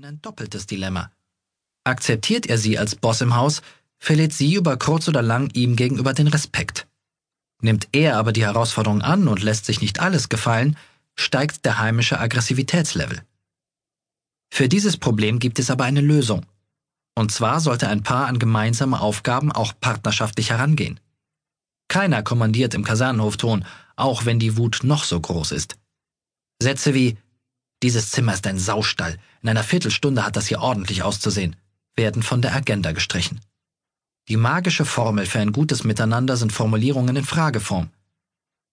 in ein doppeltes Dilemma. Akzeptiert er sie als Boss im Haus, verliert sie über kurz oder lang ihm gegenüber den Respekt. Nimmt er aber die Herausforderung an und lässt sich nicht alles gefallen, steigt der heimische Aggressivitätslevel. Für dieses Problem gibt es aber eine Lösung. Und zwar sollte ein Paar an gemeinsame Aufgaben auch partnerschaftlich herangehen. Keiner kommandiert im Kasernenhofton, auch wenn die Wut noch so groß ist. Sätze wie Dieses Zimmer ist ein Saustall, in einer Viertelstunde hat das hier ordentlich auszusehen, werden von der Agenda gestrichen. Die magische Formel für ein gutes Miteinander sind Formulierungen in Frageform.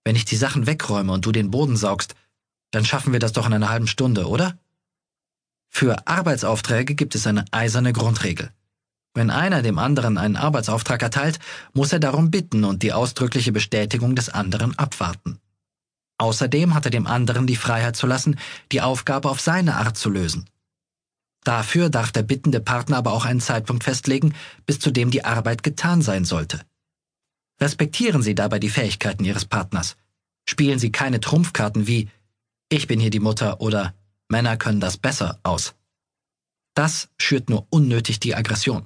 Wenn ich die Sachen wegräume und du den Boden saugst, dann schaffen wir das doch in einer halben Stunde, oder? Für Arbeitsaufträge gibt es eine eiserne Grundregel. Wenn einer dem anderen einen Arbeitsauftrag erteilt, muss er darum bitten und die ausdrückliche Bestätigung des anderen abwarten. Außerdem hat er dem anderen die Freiheit zu lassen, die Aufgabe auf seine Art zu lösen. Dafür darf der bittende Partner aber auch einen Zeitpunkt festlegen, bis zu dem die Arbeit getan sein sollte. Respektieren Sie dabei die Fähigkeiten Ihres Partners. Spielen Sie keine Trumpfkarten wie Ich bin hier die Mutter oder Männer können das besser aus. Das schürt nur unnötig die Aggression.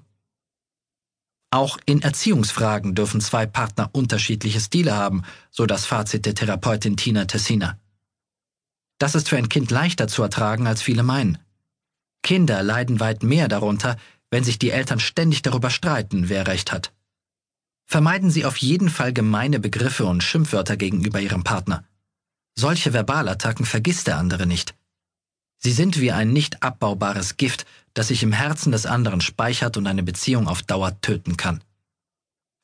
Auch in Erziehungsfragen dürfen zwei Partner unterschiedliche Stile haben, so das Fazit der Therapeutin Tina Tessina. Das ist für ein Kind leichter zu ertragen, als viele meinen. Kinder leiden weit mehr darunter, wenn sich die Eltern ständig darüber streiten, wer recht hat. Vermeiden Sie auf jeden Fall gemeine Begriffe und Schimpfwörter gegenüber Ihrem Partner. Solche Verbalattacken vergisst der andere nicht. Sie sind wie ein nicht abbaubares Gift, das sich im Herzen des anderen speichert und eine Beziehung auf Dauer töten kann.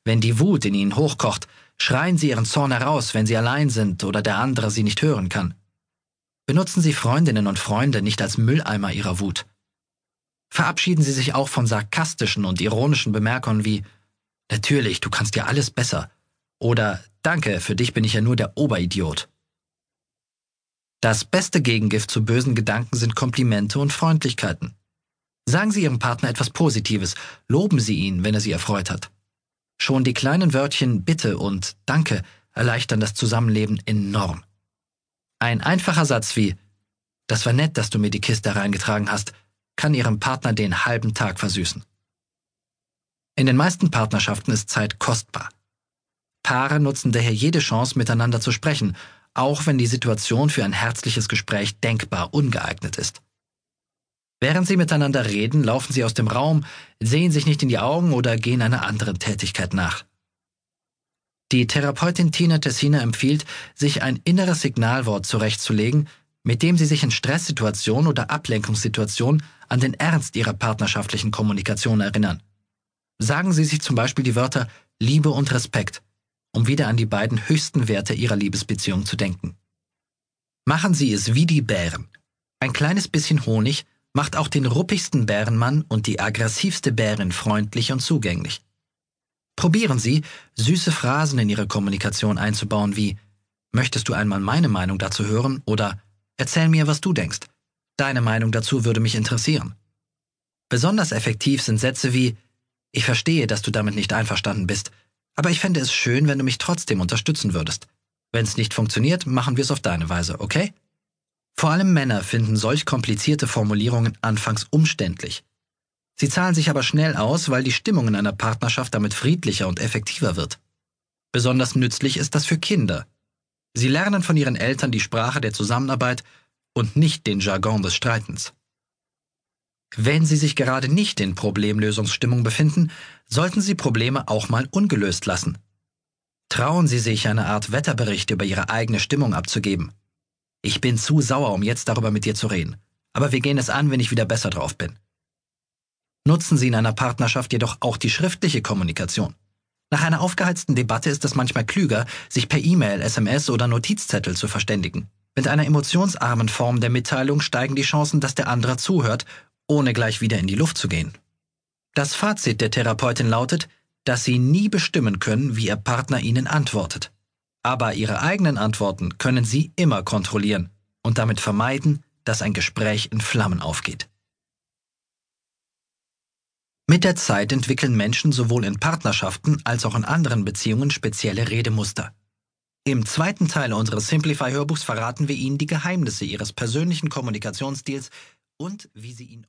Wenn die Wut in Ihnen hochkocht, schreien Sie Ihren Zorn heraus, wenn Sie allein sind oder der andere Sie nicht hören kann. Benutzen Sie Freundinnen und Freunde nicht als Mülleimer Ihrer Wut. Verabschieden Sie sich auch von sarkastischen und ironischen Bemerkungen wie Natürlich, du kannst ja alles besser oder Danke, für dich bin ich ja nur der Oberidiot. Das beste Gegengift zu bösen Gedanken sind Komplimente und Freundlichkeiten. Sagen Sie Ihrem Partner etwas Positives, loben Sie ihn, wenn er Sie erfreut hat. Schon die kleinen Wörtchen Bitte und Danke erleichtern das Zusammenleben enorm. Ein einfacher Satz wie Das war nett, dass du mir die Kiste reingetragen hast, kann Ihrem Partner den halben Tag versüßen. In den meisten Partnerschaften ist Zeit kostbar. Paare nutzen daher jede Chance, miteinander zu sprechen, auch wenn die Situation für ein herzliches Gespräch denkbar ungeeignet ist. Während sie miteinander reden, laufen sie aus dem Raum, sehen sich nicht in die Augen oder gehen einer anderen Tätigkeit nach. Die Therapeutin Tina Tessina empfiehlt, sich ein inneres Signalwort zurechtzulegen, mit dem Sie sich in Stresssituationen oder Ablenkungssituationen an den Ernst Ihrer partnerschaftlichen Kommunikation erinnern. Sagen Sie sich zum Beispiel die Wörter Liebe und Respekt, um wieder an die beiden höchsten Werte Ihrer Liebesbeziehung zu denken. Machen Sie es wie die Bären. Ein kleines bisschen Honig macht auch den ruppigsten Bärenmann und die aggressivste Bärin freundlich und zugänglich. Probieren Sie, süße Phrasen in Ihre Kommunikation einzubauen wie Möchtest du einmal meine Meinung dazu hören oder Erzähl mir, was du denkst. Deine Meinung dazu würde mich interessieren. Besonders effektiv sind Sätze wie Ich verstehe, dass du damit nicht einverstanden bist, aber ich fände es schön, wenn du mich trotzdem unterstützen würdest. Wenn es nicht funktioniert, machen wir es auf deine Weise, okay? Vor allem Männer finden solch komplizierte Formulierungen anfangs umständlich. Sie zahlen sich aber schnell aus, weil die Stimmung in einer Partnerschaft damit friedlicher und effektiver wird. Besonders nützlich ist das für Kinder, Sie lernen von ihren Eltern die Sprache der Zusammenarbeit und nicht den Jargon des Streitens. Wenn Sie sich gerade nicht in Problemlösungsstimmung befinden, sollten Sie Probleme auch mal ungelöst lassen. Trauen Sie sich, eine Art Wetterbericht über Ihre eigene Stimmung abzugeben. Ich bin zu sauer, um jetzt darüber mit dir zu reden, aber wir gehen es an, wenn ich wieder besser drauf bin. Nutzen Sie in einer Partnerschaft jedoch auch die schriftliche Kommunikation. Nach einer aufgeheizten Debatte ist es manchmal klüger, sich per E-Mail, SMS oder Notizzettel zu verständigen. Mit einer emotionsarmen Form der Mitteilung steigen die Chancen, dass der andere zuhört, ohne gleich wieder in die Luft zu gehen. Das Fazit der Therapeutin lautet, dass sie nie bestimmen können, wie ihr Partner ihnen antwortet. Aber ihre eigenen Antworten können sie immer kontrollieren und damit vermeiden, dass ein Gespräch in Flammen aufgeht. Mit der Zeit entwickeln Menschen sowohl in Partnerschaften als auch in anderen Beziehungen spezielle Redemuster. Im zweiten Teil unseres Simplify-Hörbuchs verraten wir Ihnen die Geheimnisse Ihres persönlichen Kommunikationsstils und wie Sie ihn